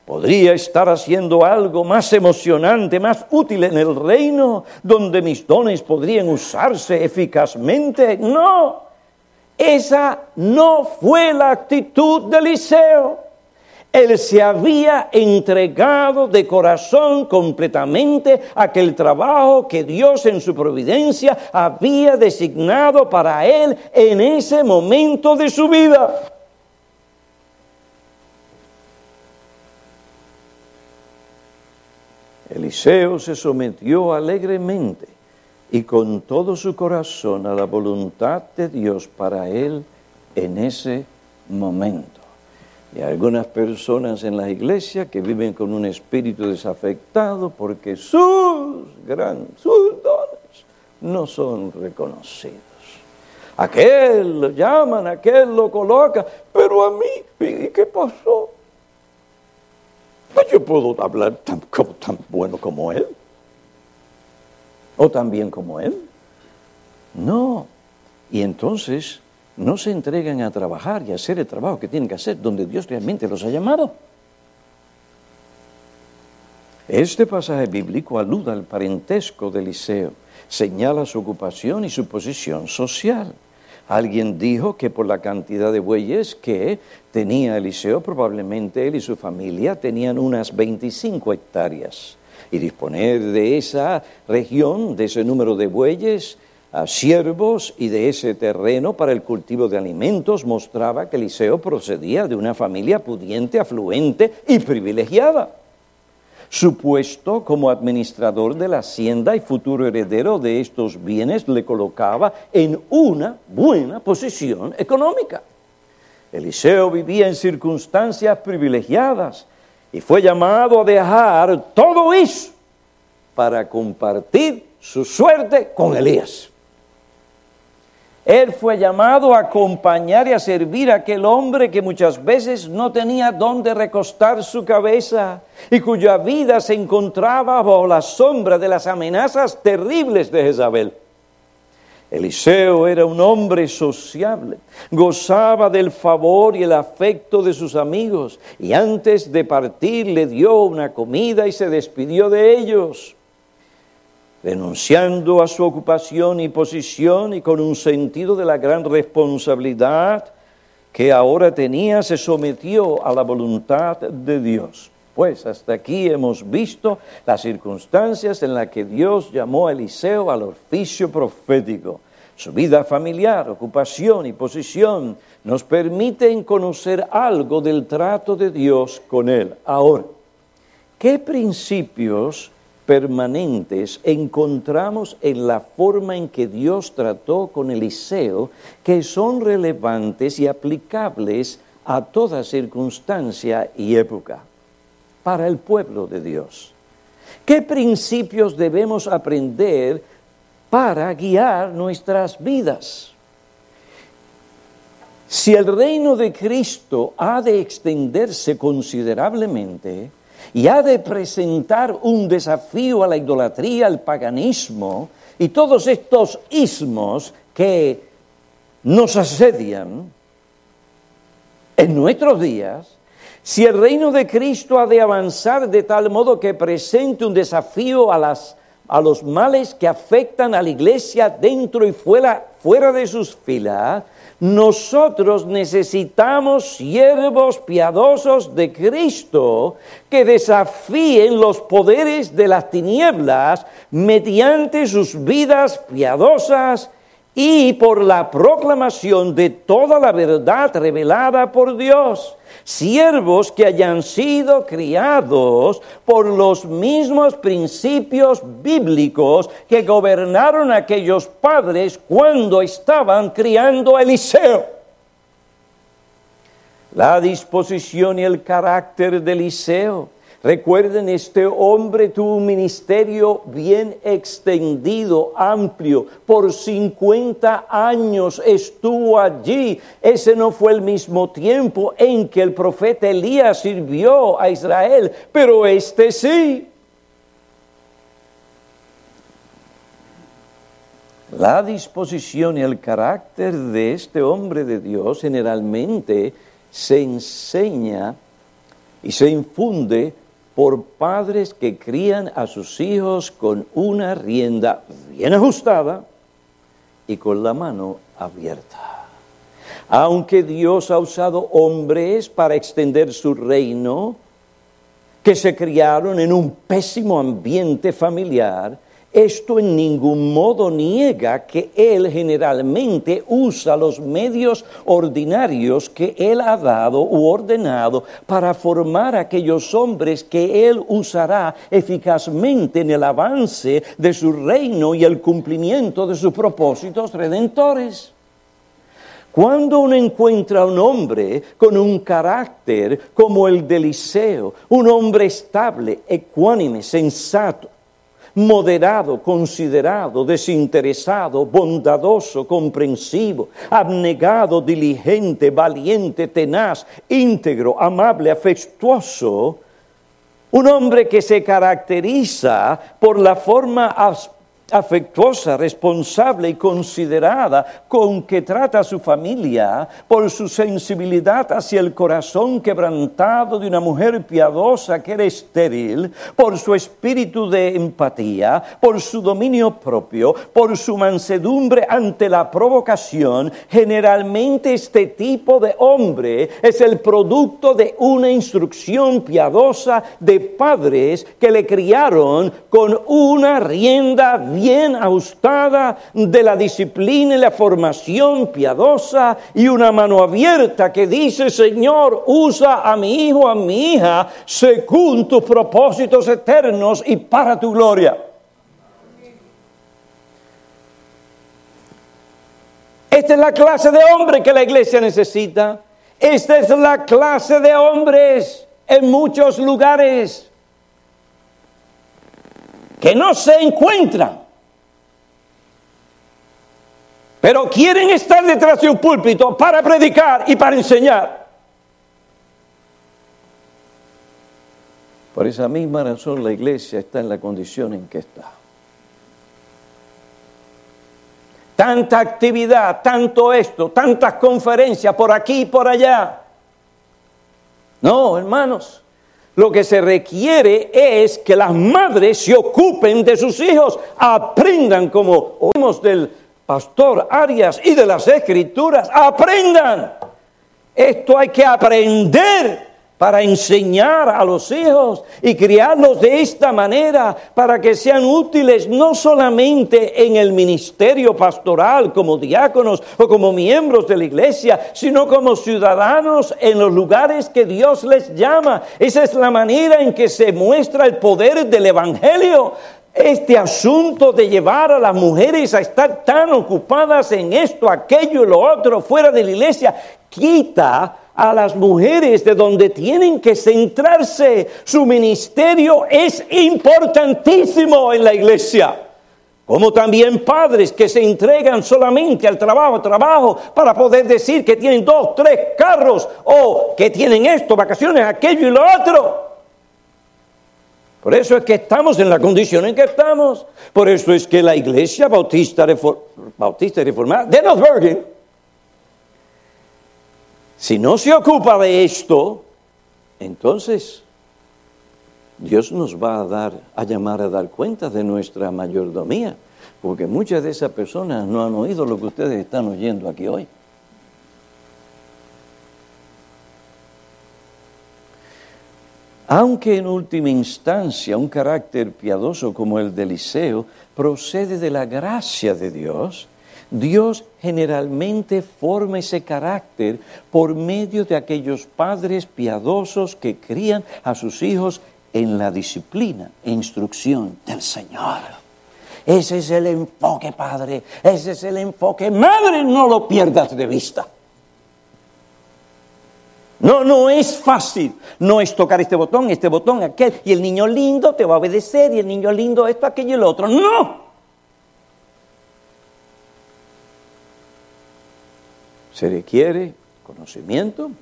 Podría estar haciendo algo más emocionante, más útil en el reino, donde mis dones podrían usarse eficazmente. No, esa no fue la actitud de Eliseo. Él se había entregado de corazón completamente a aquel trabajo que Dios en su providencia había designado para él en ese momento de su vida. Eliseo se sometió alegremente y con todo su corazón a la voluntad de Dios para él en ese momento. Y algunas personas en la iglesia que viven con un espíritu desafectado porque sus gran, sus dones no son reconocidos. Aquel lo llaman, aquel lo coloca, pero a mí, ¿y qué pasó? Pues yo puedo hablar tan, tan bueno como él. O tan bien como él. No. Y entonces no se entregan a trabajar y a hacer el trabajo que tienen que hacer donde Dios realmente los ha llamado. Este pasaje bíblico aluda al parentesco de Eliseo, señala su ocupación y su posición social. Alguien dijo que por la cantidad de bueyes que tenía Eliseo, probablemente él y su familia tenían unas 25 hectáreas. Y disponer de esa región, de ese número de bueyes, siervos y de ese terreno para el cultivo de alimentos mostraba que Eliseo procedía de una familia pudiente, afluente y privilegiada. Su puesto como administrador de la hacienda y futuro heredero de estos bienes le colocaba en una buena posición económica. Eliseo vivía en circunstancias privilegiadas y fue llamado a dejar todo eso para compartir su suerte con Elías. Él fue llamado a acompañar y a servir a aquel hombre que muchas veces no tenía dónde recostar su cabeza y cuya vida se encontraba bajo la sombra de las amenazas terribles de Jezabel. Eliseo era un hombre sociable, gozaba del favor y el afecto de sus amigos y antes de partir le dio una comida y se despidió de ellos renunciando a su ocupación y posición y con un sentido de la gran responsabilidad que ahora tenía, se sometió a la voluntad de Dios. Pues hasta aquí hemos visto las circunstancias en las que Dios llamó a Eliseo al oficio profético. Su vida familiar, ocupación y posición nos permiten conocer algo del trato de Dios con él. Ahora, ¿qué principios permanentes encontramos en la forma en que Dios trató con Eliseo, que son relevantes y aplicables a toda circunstancia y época para el pueblo de Dios. ¿Qué principios debemos aprender para guiar nuestras vidas? Si el reino de Cristo ha de extenderse considerablemente, y ha de presentar un desafío a la idolatría, al paganismo y todos estos ismos que nos asedian en nuestros días, si el reino de Cristo ha de avanzar de tal modo que presente un desafío a, las, a los males que afectan a la iglesia dentro y fuera, fuera de sus filas, nosotros necesitamos siervos piadosos de Cristo que desafíen los poderes de las tinieblas mediante sus vidas piadosas y por la proclamación de toda la verdad revelada por Dios siervos que hayan sido criados por los mismos principios bíblicos que gobernaron aquellos padres cuando estaban criando a Eliseo. La disposición y el carácter de Eliseo Recuerden, este hombre tuvo un ministerio bien extendido, amplio. Por 50 años estuvo allí. Ese no fue el mismo tiempo en que el profeta Elías sirvió a Israel, pero este sí. La disposición y el carácter de este hombre de Dios generalmente se enseña y se infunde por padres que crían a sus hijos con una rienda bien ajustada y con la mano abierta. Aunque Dios ha usado hombres para extender su reino, que se criaron en un pésimo ambiente familiar, esto en ningún modo niega que Él generalmente usa los medios ordinarios que Él ha dado u ordenado para formar aquellos hombres que Él usará eficazmente en el avance de su reino y el cumplimiento de sus propósitos redentores. Cuando uno encuentra a un hombre con un carácter como el de Eliseo, un hombre estable, ecuánime, sensato, moderado, considerado, desinteresado, bondadoso, comprensivo, abnegado, diligente, valiente, tenaz, íntegro, amable, afectuoso, un hombre que se caracteriza por la forma afectuosa, responsable y considerada con que trata a su familia, por su sensibilidad hacia el corazón quebrantado de una mujer piadosa que era estéril, por su espíritu de empatía, por su dominio propio, por su mansedumbre ante la provocación, generalmente este tipo de hombre es el producto de una instrucción piadosa de padres que le criaron con una rienda bien ajustada de la disciplina y la formación piadosa y una mano abierta que dice, Señor, usa a mi hijo, a mi hija, según tus propósitos eternos y para tu gloria. Esta es la clase de hombre que la iglesia necesita. Esta es la clase de hombres en muchos lugares que no se encuentran pero quieren estar detrás de un púlpito para predicar y para enseñar. Por esa misma razón la iglesia está en la condición en que está. Tanta actividad, tanto esto, tantas conferencias por aquí y por allá. No, hermanos, lo que se requiere es que las madres se ocupen de sus hijos, aprendan como oímos del Pastor Arias y de las Escrituras, aprendan. Esto hay que aprender para enseñar a los hijos y criarlos de esta manera para que sean útiles no solamente en el ministerio pastoral como diáconos o como miembros de la iglesia, sino como ciudadanos en los lugares que Dios les llama. Esa es la manera en que se muestra el poder del Evangelio. Este asunto de llevar a las mujeres a estar tan ocupadas en esto, aquello y lo otro fuera de la iglesia, quita a las mujeres de donde tienen que centrarse. Su ministerio es importantísimo en la iglesia. Como también padres que se entregan solamente al trabajo, trabajo, para poder decir que tienen dos, tres carros o que tienen esto, vacaciones, aquello y lo otro. Por eso es que estamos en la condición en que estamos. Por eso es que la Iglesia Bautista, Bautista Reformada de Northbergen, si no se ocupa de esto, entonces Dios nos va a dar, a llamar a dar cuenta de nuestra mayordomía, porque muchas de esas personas no han oído lo que ustedes están oyendo aquí hoy. Aunque en última instancia un carácter piadoso como el de Eliseo procede de la gracia de Dios, Dios generalmente forma ese carácter por medio de aquellos padres piadosos que crían a sus hijos en la disciplina e instrucción del Señor. Ese es el enfoque, Padre. Ese es el enfoque. Madre, no lo pierdas de vista. No, no es fácil. No es tocar este botón, este botón, aquel. Y el niño lindo te va a obedecer y el niño lindo esto, aquello y el otro. No. Se requiere conocimiento,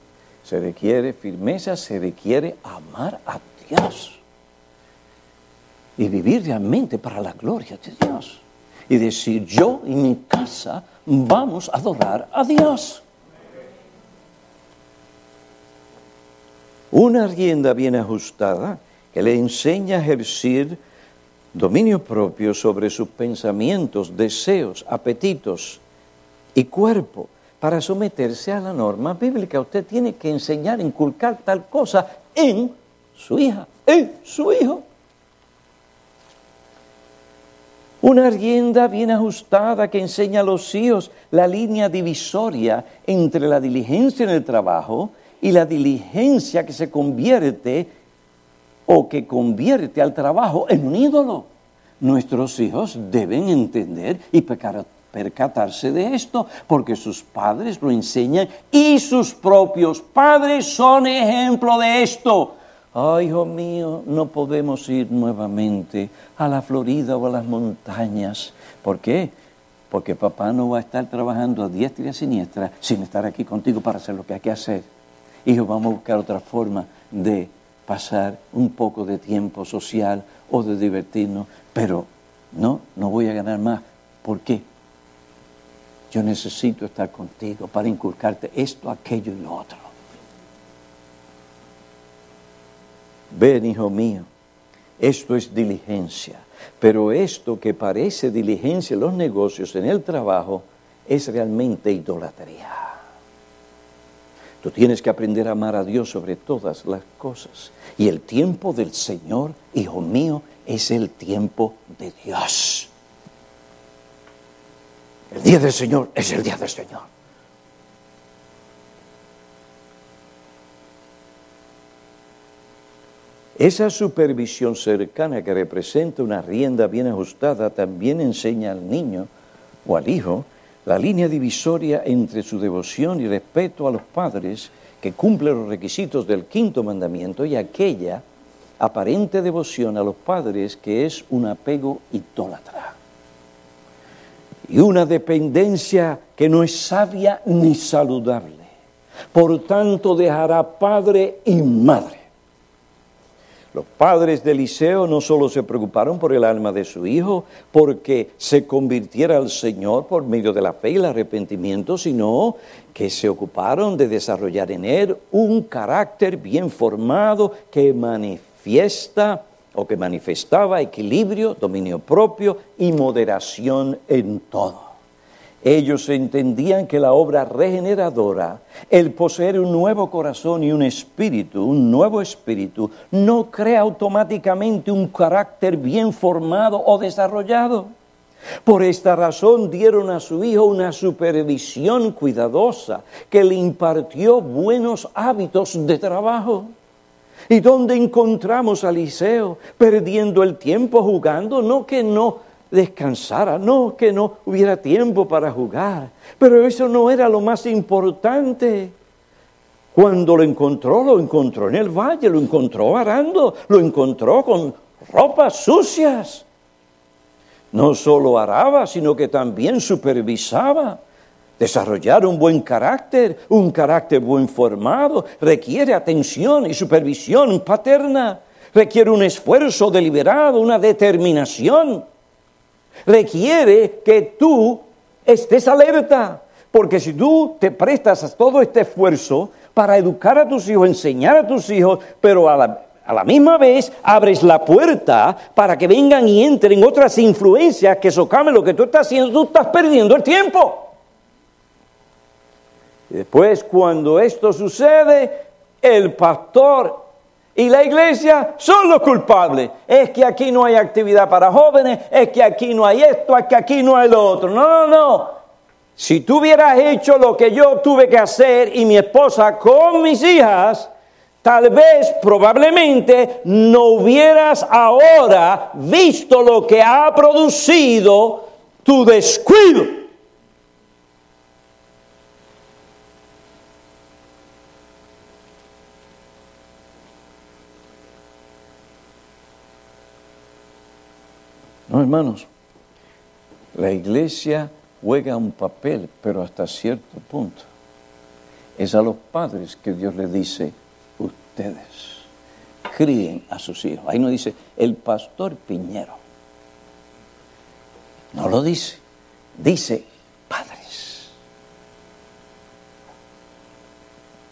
se requiere firmeza, se requiere amar a Dios. Y vivir realmente para la gloria de Dios. Y decir, yo y mi casa vamos a adorar a Dios. Una rienda bien ajustada que le enseña a ejercer dominio propio sobre sus pensamientos, deseos, apetitos y cuerpo, para someterse a la norma bíblica. Usted tiene que enseñar, inculcar tal cosa en su hija, en su hijo. Una rienda bien ajustada que enseña a los hijos la línea divisoria entre la diligencia en el trabajo y la diligencia que se convierte o que convierte al trabajo en un ídolo. Nuestros hijos deben entender y percatarse de esto, porque sus padres lo enseñan y sus propios padres son ejemplo de esto. Ay, hijo mío, no podemos ir nuevamente a la Florida o a las montañas. ¿Por qué? Porque papá no va a estar trabajando a diestra y a siniestra sin estar aquí contigo para hacer lo que hay que hacer. Hijo, vamos a buscar otra forma de pasar un poco de tiempo social o de divertirnos, pero no, no voy a ganar más. ¿Por qué? Yo necesito estar contigo para inculcarte esto, aquello y lo otro. Ven, hijo mío, esto es diligencia, pero esto que parece diligencia en los negocios, en el trabajo, es realmente idolatría. Tú tienes que aprender a amar a Dios sobre todas las cosas. Y el tiempo del Señor, hijo mío, es el tiempo de Dios. El día del Señor es el día del Señor. Esa supervisión cercana que representa una rienda bien ajustada también enseña al niño o al hijo la línea divisoria entre su devoción y respeto a los padres que cumple los requisitos del quinto mandamiento y aquella aparente devoción a los padres que es un apego idólatra y una dependencia que no es sabia ni saludable. Por tanto, dejará padre y madre los padres de Eliseo no solo se preocuparon por el alma de su hijo, porque se convirtiera al Señor por medio de la fe y el arrepentimiento, sino que se ocuparon de desarrollar en él un carácter bien formado que manifiesta o que manifestaba equilibrio, dominio propio y moderación en todo. Ellos entendían que la obra regeneradora, el poseer un nuevo corazón y un espíritu, un nuevo espíritu, no crea automáticamente un carácter bien formado o desarrollado. Por esta razón dieron a su hijo una supervisión cuidadosa que le impartió buenos hábitos de trabajo. ¿Y dónde encontramos a Eliseo perdiendo el tiempo jugando? No que no descansara, no que no hubiera tiempo para jugar, pero eso no era lo más importante. Cuando lo encontró, lo encontró en el valle, lo encontró arando, lo encontró con ropas sucias. No solo araba, sino que también supervisaba. Desarrollar un buen carácter, un carácter buen formado, requiere atención y supervisión paterna, requiere un esfuerzo deliberado, una determinación requiere que tú estés alerta, porque si tú te prestas a todo este esfuerzo para educar a tus hijos, enseñar a tus hijos, pero a la, misma vez abres la puerta para que vengan y entren otras influencias que socamen lo que tú estás haciendo, tú estás perdiendo el tiempo. Y después, cuando esto sucede, el pastor y la iglesia son los culpables. Es que aquí no hay actividad para jóvenes, es que aquí no hay esto, es que aquí no hay lo otro. No, no, no. Si tú hubieras hecho lo que yo tuve que hacer y mi esposa con mis hijas, tal vez, probablemente, no hubieras ahora visto lo que ha producido tu descuido. No, hermanos, la iglesia juega un papel, pero hasta cierto punto. Es a los padres que Dios le dice, ustedes críen a sus hijos. Ahí no dice el pastor Piñero. No lo dice. Dice padres.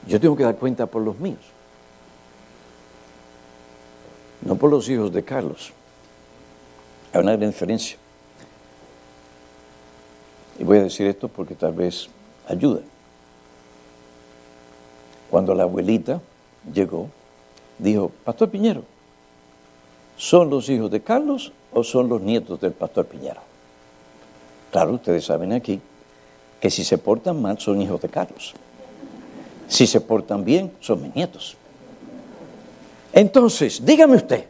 Yo tengo que dar cuenta por los míos. No por los hijos de Carlos. Hay una gran diferencia. Y voy a decir esto porque tal vez ayude. Cuando la abuelita llegó, dijo, Pastor Piñero, ¿son los hijos de Carlos o son los nietos del Pastor Piñero? Claro, ustedes saben aquí que si se portan mal son hijos de Carlos. Si se portan bien, son mis nietos. Entonces, dígame usted,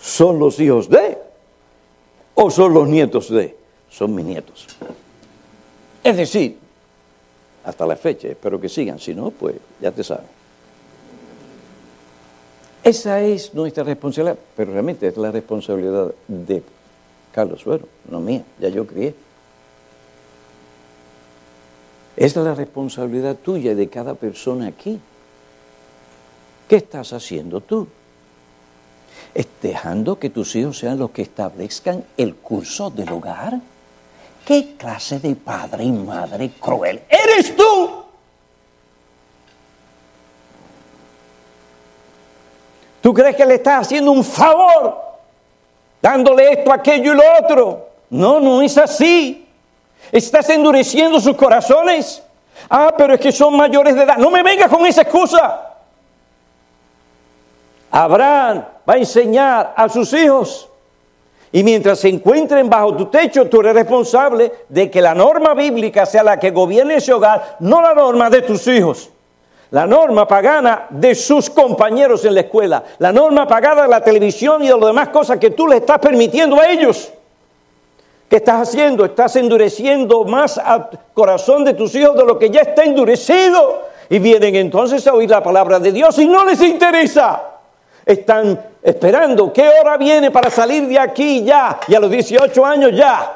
¿son los hijos de o son los nietos de? Son mis nietos. Es decir, hasta la fecha, espero que sigan, si no, pues ya te saben. Esa es nuestra responsabilidad, pero realmente es la responsabilidad de Carlos Suero, no mía, ya yo crié. Es la responsabilidad tuya y de cada persona aquí. ¿Qué estás haciendo tú? ¿Es dejando que tus hijos sean los que establezcan el curso del hogar? ¿Qué clase de padre y madre cruel eres tú? ¿Tú crees que le estás haciendo un favor dándole esto, aquello y lo otro? No, no es así. Estás endureciendo sus corazones. Ah, pero es que son mayores de edad. No me vengas con esa excusa. Abraham va a enseñar a sus hijos. Y mientras se encuentren bajo tu techo, tú eres responsable de que la norma bíblica sea la que gobierne ese hogar, no la norma de tus hijos. La norma pagana de sus compañeros en la escuela. La norma pagada de la televisión y de las demás cosas que tú le estás permitiendo a ellos. ¿Qué estás haciendo? Estás endureciendo más al corazón de tus hijos de lo que ya está endurecido. Y vienen entonces a oír la palabra de Dios y no les interesa. Están esperando qué hora viene para salir de aquí ya. Y a los 18 años ya.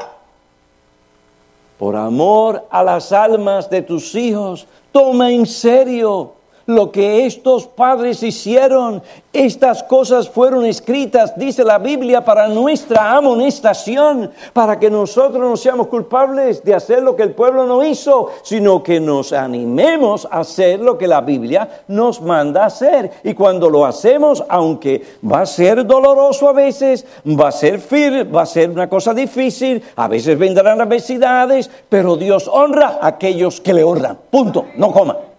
Por amor a las almas de tus hijos, toma en serio lo que estos padres hicieron. Estas cosas fueron escritas, dice la Biblia, para nuestra amonestación, para que nosotros no seamos culpables de hacer lo que el pueblo no hizo, sino que nos animemos a hacer lo que la Biblia nos manda hacer. Y cuando lo hacemos, aunque va a ser doloroso a veces, va a ser firme, va a ser una cosa difícil, a veces vendrán adversidades, pero Dios honra a aquellos que le honran. Punto, no coma.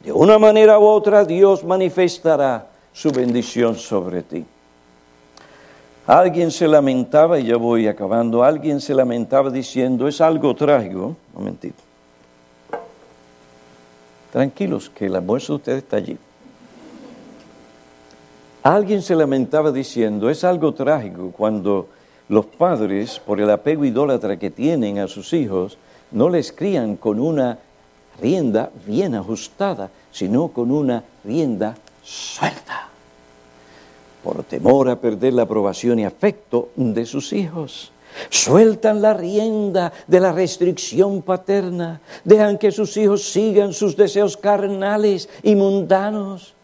De una manera u otra Dios manifestará su bendición sobre ti. Alguien se lamentaba, y ya voy acabando, alguien se lamentaba diciendo, es algo trágico, un momentito. Tranquilos, que el almuerzo de ustedes está allí. Alguien se lamentaba diciendo, es algo trágico cuando los padres, por el apego idólatra que tienen a sus hijos, no les crían con una rienda bien ajustada, sino con una rienda suelta, por temor a perder la aprobación y afecto de sus hijos. Sueltan la rienda de la restricción paterna, dejan que sus hijos sigan sus deseos carnales y mundanos.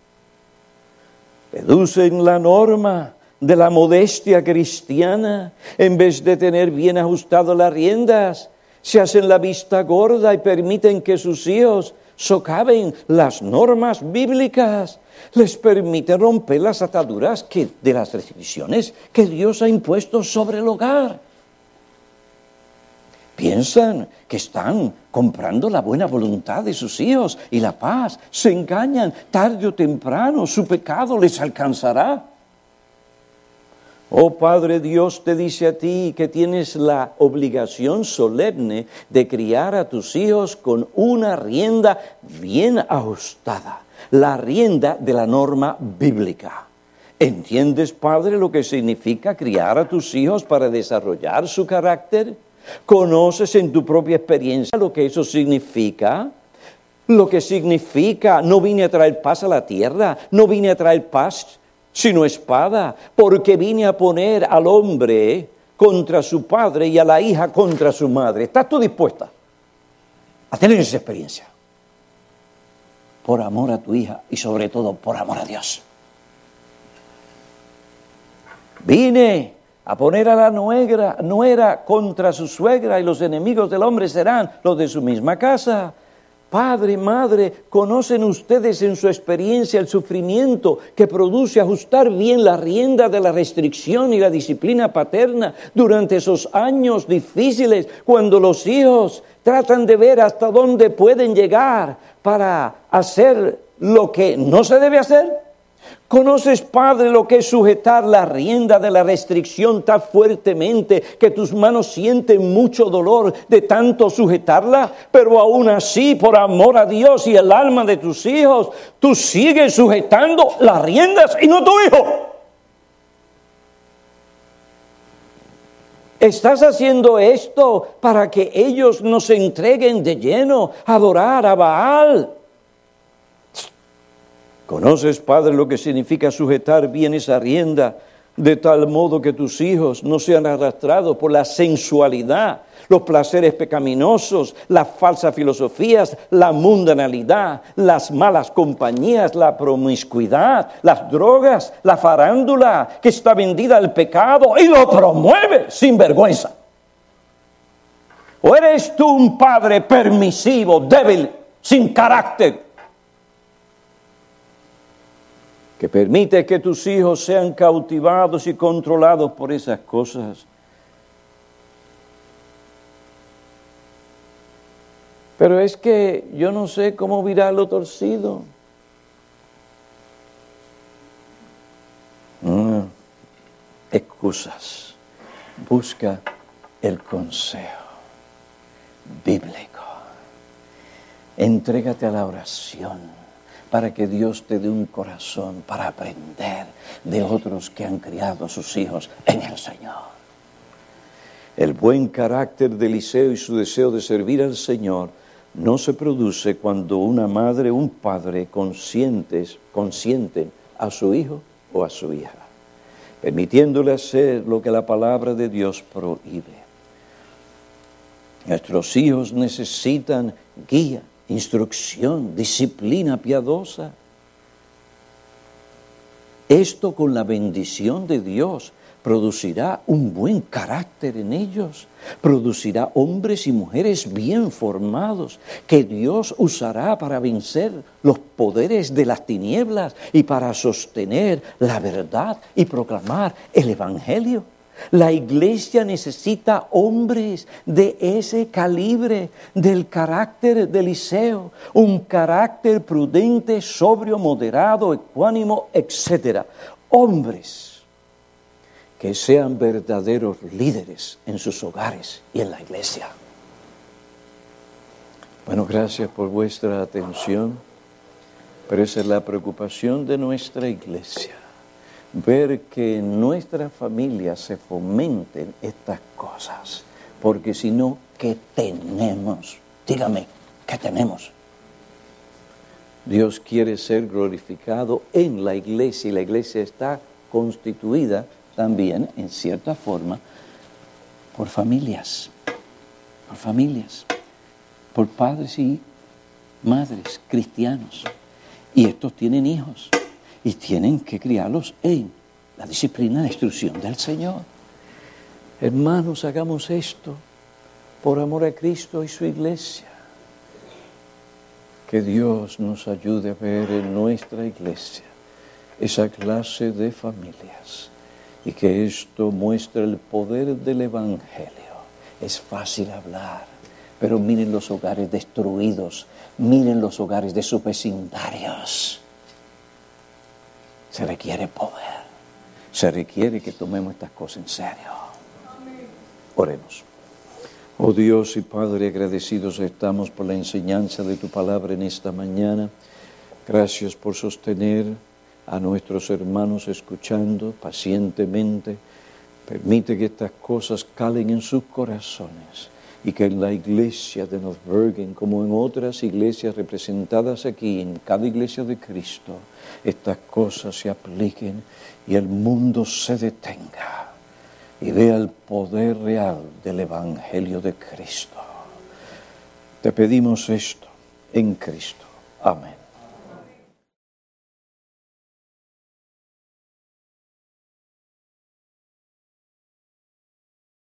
Reducen la norma de la modestia cristiana en vez de tener bien ajustado las riendas se hacen la vista gorda y permiten que sus hijos socaven las normas bíblicas, les permite romper las ataduras que, de las restricciones que Dios ha impuesto sobre el hogar. Piensan que están comprando la buena voluntad de sus hijos y la paz. Se engañan tarde o temprano, su pecado les alcanzará. Oh Padre Dios te dice a ti que tienes la obligación solemne de criar a tus hijos con una rienda bien ajustada, la rienda de la norma bíblica. ¿Entiendes, Padre, lo que significa criar a tus hijos para desarrollar su carácter? ¿Conoces en tu propia experiencia lo que eso significa? Lo que significa, no vine a traer paz a la tierra, no vine a traer paz sino espada, porque vine a poner al hombre contra su padre y a la hija contra su madre. ¿Estás tú dispuesta a tener esa experiencia? Por amor a tu hija y sobre todo por amor a Dios. Vine a poner a la nuera, nuera contra su suegra y los enemigos del hombre serán los de su misma casa Padre, madre, ¿conocen ustedes en su experiencia el sufrimiento que produce ajustar bien la rienda de la restricción y la disciplina paterna durante esos años difíciles cuando los hijos tratan de ver hasta dónde pueden llegar para hacer lo que no se debe hacer? ¿Conoces, Padre, lo que es sujetar la rienda de la restricción tan fuertemente que tus manos sienten mucho dolor de tanto sujetarla? Pero aún así, por amor a Dios y el alma de tus hijos, tú sigues sujetando las riendas y no tu hijo. Estás haciendo esto para que ellos no se entreguen de lleno a adorar a Baal. ¿Conoces, Padre, lo que significa sujetar bien esa rienda de tal modo que tus hijos no sean arrastrados por la sensualidad, los placeres pecaminosos, las falsas filosofías, la mundanalidad, las malas compañías, la promiscuidad, las drogas, la farándula que está vendida al pecado y lo promueve sin vergüenza? ¿O eres tú un padre permisivo, débil, sin carácter? Que permite que tus hijos sean cautivados y controlados por esas cosas. Pero es que yo no sé cómo virarlo torcido. Mm, excusas. Busca el consejo bíblico. Entrégate a la oración para que Dios te dé un corazón para aprender de otros que han criado a sus hijos en el Señor. El buen carácter de Eliseo y su deseo de servir al Señor no se produce cuando una madre o un padre conscientes, consienten a su hijo o a su hija, permitiéndole hacer lo que la palabra de Dios prohíbe. Nuestros hijos necesitan guía, instrucción, disciplina piadosa. Esto con la bendición de Dios producirá un buen carácter en ellos, producirá hombres y mujeres bien formados que Dios usará para vencer los poderes de las tinieblas y para sostener la verdad y proclamar el Evangelio. La iglesia necesita hombres de ese calibre, del carácter de Eliseo, un carácter prudente, sobrio, moderado, ecuánimo, etc. Hombres que sean verdaderos líderes en sus hogares y en la iglesia. Bueno, gracias por vuestra atención, pero esa es la preocupación de nuestra iglesia ver que en nuestra familia se fomenten estas cosas. Porque si no, ¿qué tenemos? Dígame, ¿qué tenemos? Dios quiere ser glorificado en la iglesia y la iglesia está constituida también, en cierta forma, por familias, por familias, por padres y madres cristianos. Y estos tienen hijos y tienen que criarlos en la disciplina de instrucción del Señor. Hermanos, hagamos esto por amor a Cristo y su iglesia. Que Dios nos ayude a ver en nuestra iglesia esa clase de familias y que esto muestre el poder del Evangelio. Es fácil hablar, pero miren los hogares destruidos, miren los hogares de sus vecindarios se requiere poder. Se requiere que tomemos estas cosas en serio. Oremos. Oh Dios y Padre, agradecidos estamos por la enseñanza de tu palabra en esta mañana. Gracias por sostener a nuestros hermanos escuchando pacientemente. Permite que estas cosas calen en sus corazones y que en la iglesia de North Bergen, como en otras iglesias representadas aquí, en cada iglesia de Cristo, estas cosas se apliquen y el mundo se detenga y vea el poder real del Evangelio de Cristo. Te pedimos esto en Cristo. Amén.